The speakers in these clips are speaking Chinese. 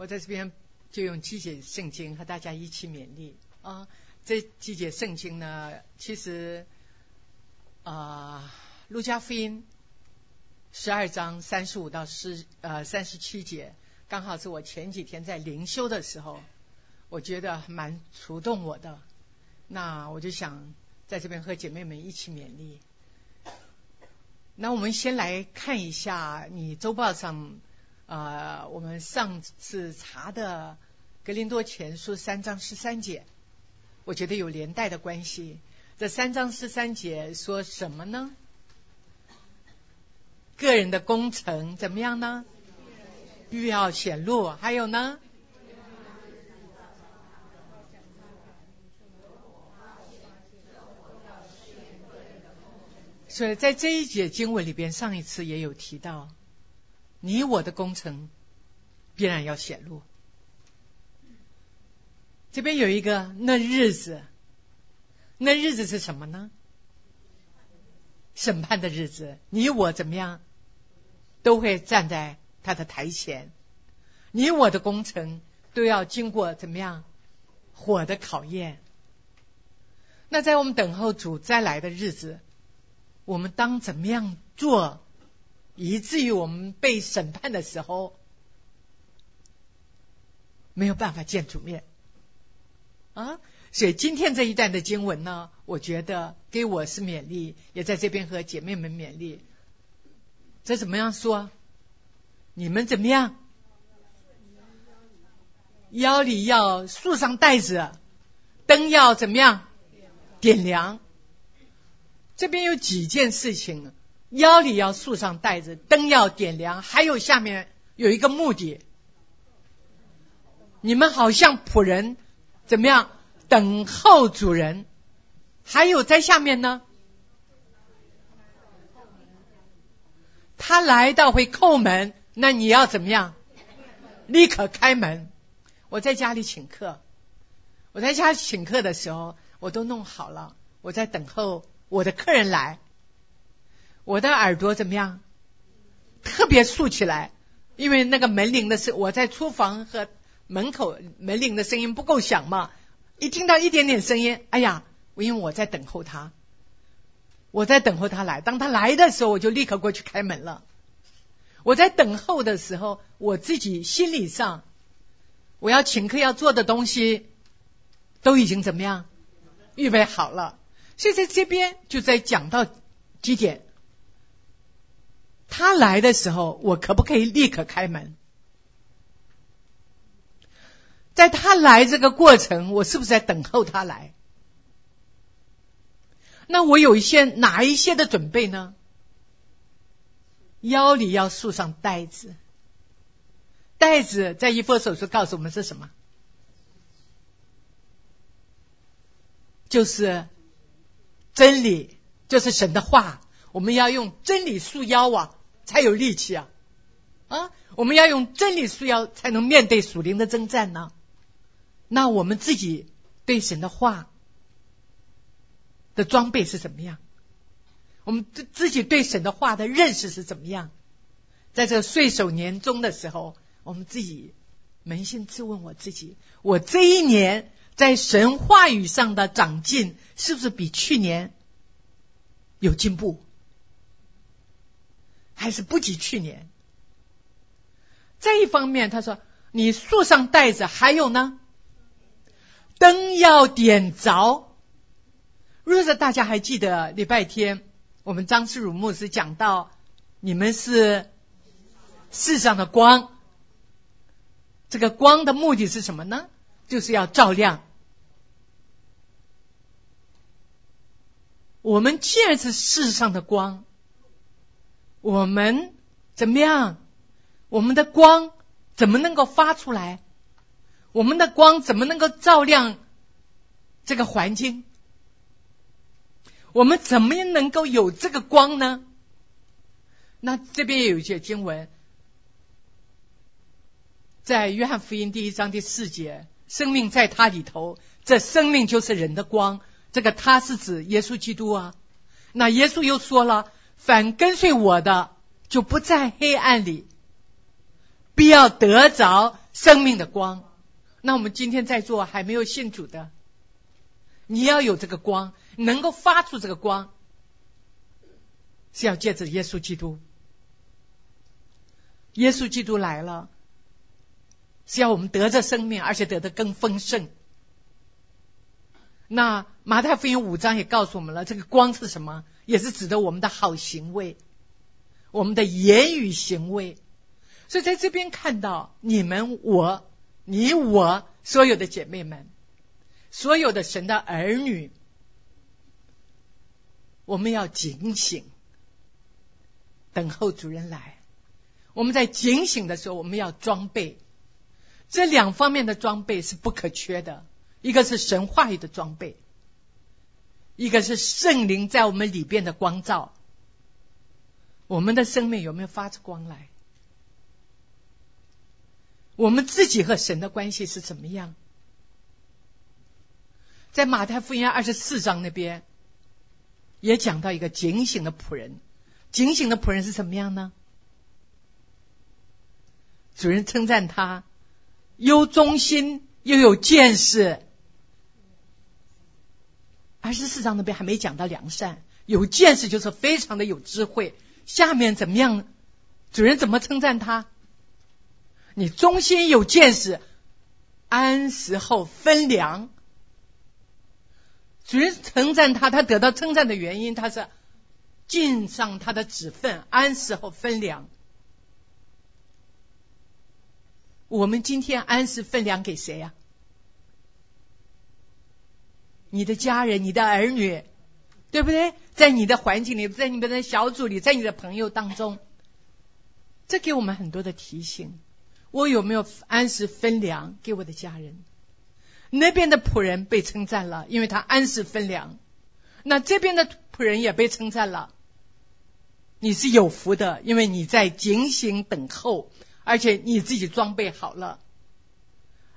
我在这边就用季节圣经和大家一起勉励啊。这季节圣经呢，其实啊，路加福音十二章三十五到十呃三十七节，刚好是我前几天在灵修的时候，我觉得蛮触动我的。那我就想在这边和姐妹们一起勉励。那我们先来看一下你周报上。啊，我们上次查的《格林多前书》三章十三节，我觉得有连带的关系。这三章十三节说什么呢？个人的工程怎么样呢？必要显露。还有呢？所以在这一节经文里边，上一次也有提到。你我的工程必然要显露。这边有一个那日子，那日子是什么呢？审判的日子，你我怎么样都会站在他的台前，你我的工程都要经过怎么样火的考验。那在我们等候主再来的日子，我们当怎么样做？以至于我们被审判的时候没有办法见主面啊！所以今天这一段的经文呢，我觉得给我是勉励，也在这边和姐妹们勉励。这怎么样说？你们怎么样？腰里要束上带子，灯要怎么样？点亮。这边有几件事情。腰里要束上带子，灯要点亮，还有下面有一个目的。你们好像仆人，怎么样等候主人？还有在下面呢，他来到会叩门，那你要怎么样？立刻开门。我在家里请客，我在家请客的时候，我都弄好了，我在等候我的客人来。我的耳朵怎么样？特别竖起来，因为那个门铃的声，我在厨房和门口门铃的声音不够响嘛。一听到一点点声音，哎呀，我因为我在等候他，我在等候他来。当他来的时候，我就立刻过去开门了。我在等候的时候，我自己心理上，我要请客要做的东西都已经怎么样预备好了。所以在这边就在讲到几点。他来的时候，我可不可以立刻开门？在他来这个过程，我是不是在等候他来？那我有一些哪一些的准备呢？腰里要束上带子，带子在一佛手术告诉我们是什么？就是真理，就是神的话。我们要用真理束腰啊！才有力气啊！啊，我们要用真理束腰，才能面对属灵的征战呢。那我们自己对神的话的装备是怎么样？我们自自己对神的话的认识是怎么样？在这岁首年终的时候，我们自己扪心自问我自己：我这一年在神话语上的长进，是不是比去年有进步？还是不及去年。这一方面，他说：“你树上带着，还有呢，灯要点着。”若是大家还记得礼拜天我们张世儒牧师讲到，你们是世上的光，这个光的目的是什么呢？就是要照亮。我们既然是世上的光。我们怎么样？我们的光怎么能够发出来？我们的光怎么能够照亮这个环境？我们怎么样能够有这个光呢？那这边有一节经文，在约翰福音第一章第四节：“生命在他里头，这生命就是人的光。”这个他是指耶稣基督啊。那耶稣又说了。反跟随我的，就不在黑暗里，必要得着生命的光。那我们今天在座还没有信主的，你要有这个光，能够发出这个光，是要借着耶稣基督。耶稣基督来了，是要我们得着生命，而且得的更丰盛。那马太福音五章也告诉我们了，这个光是什么？也是指的我们的好行为，我们的言语行为。所以在这边看到你们我。你我所有的姐妹们，所有的神的儿女，我们要警醒，等候主人来。我们在警醒的时候，我们要装备。这两方面的装备是不可缺的，一个是神话语的装备，一个是圣灵在我们里边的光照。我们的生命有没有发出光来？我们自己和神的关系是怎么样？在马太福音二十四章那边也讲到一个警醒的仆人，警醒的仆人是什么样呢？主人称赞他又忠心又有见识。二十四章那边还没讲到良善，有见识就是非常的有智慧。下面怎么样？主人怎么称赞他？你忠心有见识，安时后分粮。主人称赞他，他得到称赞的原因，他是尽上他的职分，安时后分粮。我们今天安时分粮给谁呀？你的家人，你的儿女，对不对？在你的环境里，在你们的小组里，在你的朋友当中，这给我们很多的提醒。我有没有按时分粮给我的家人？那边的仆人被称赞了，因为他按时分粮。那这边的仆人也被称赞了，你是有福的，因为你在警醒等候，而且你自己装备好了。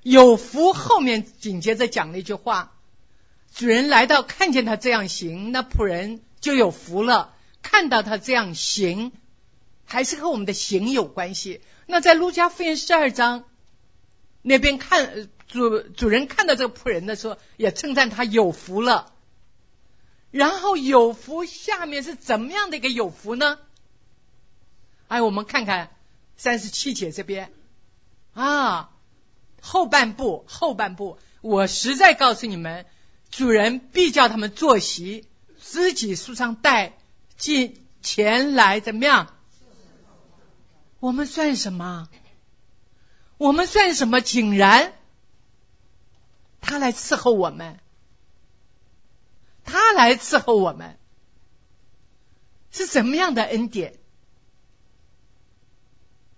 有福后面紧接着讲了一句话：主人来到，看见他这样行，那仆人就有福了。看到他这样行，还是和我们的行有关系。那在路加福音十二章那边看主主人看到这个仆人的时候，也称赞他有福了。然后有福下面是怎么样的一个有福呢？哎，我们看看三十七节这边啊，后半部后半部，我实在告诉你们，主人必叫他们坐席，自己书上带进前来，怎么样？我们算什么？我们算什么？竟然他来伺候我们，他来伺候我们，是什么样的恩典？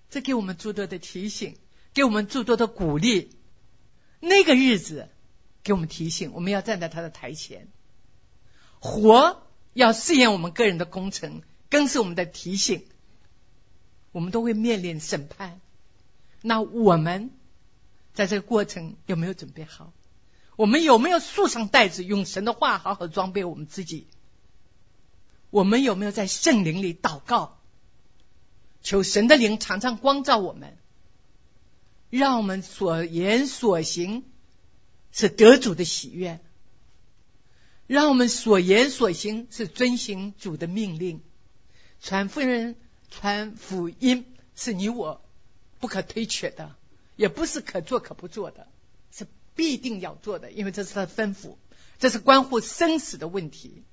这给我们诸多的提醒，给我们诸多的鼓励。那个日子给我们提醒，我们要站在他的台前，活要试验我们个人的工程，更是我们的提醒。我们都会面临审判，那我们在这个过程有没有准备好？我们有没有束上带子，用神的话好好装备我们自己？我们有没有在圣灵里祷告，求神的灵常常光照我们，让我们所言所行是得主的喜悦，让我们所言所行是遵行主的命令，传福音。传福音是你我不可推却的，也不是可做可不做的，是必定要做的，因为这是他的吩咐，这是关乎生死的问题。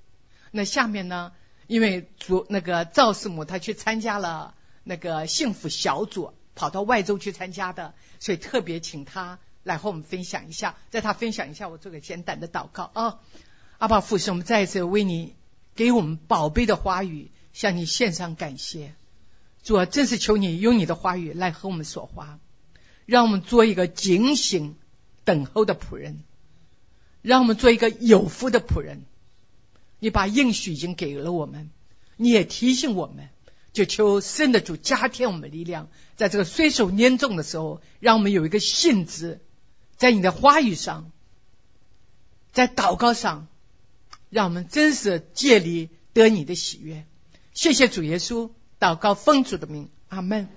那下面呢？因为主那个赵师母她去参加了那个幸福小组，跑到外州去参加的，所以特别请他来和我们分享一下。在他分享一下，我做个简单的祷告啊！阿爸父神，我们再一次为你给我们宝贝的话语向你献上感谢。主啊，正是求你用你的话语来和我们说话，让我们做一个警醒、等候的仆人，让我们做一个有福的仆人。你把应许已经给了我们，你也提醒我们，就求圣的主加添我们力量，在这个随手拈重的时候，让我们有一个信子，在你的话语上，在祷告上，让我们真实借力得你的喜悦。谢谢主耶稣。祷告奉主的名，阿门。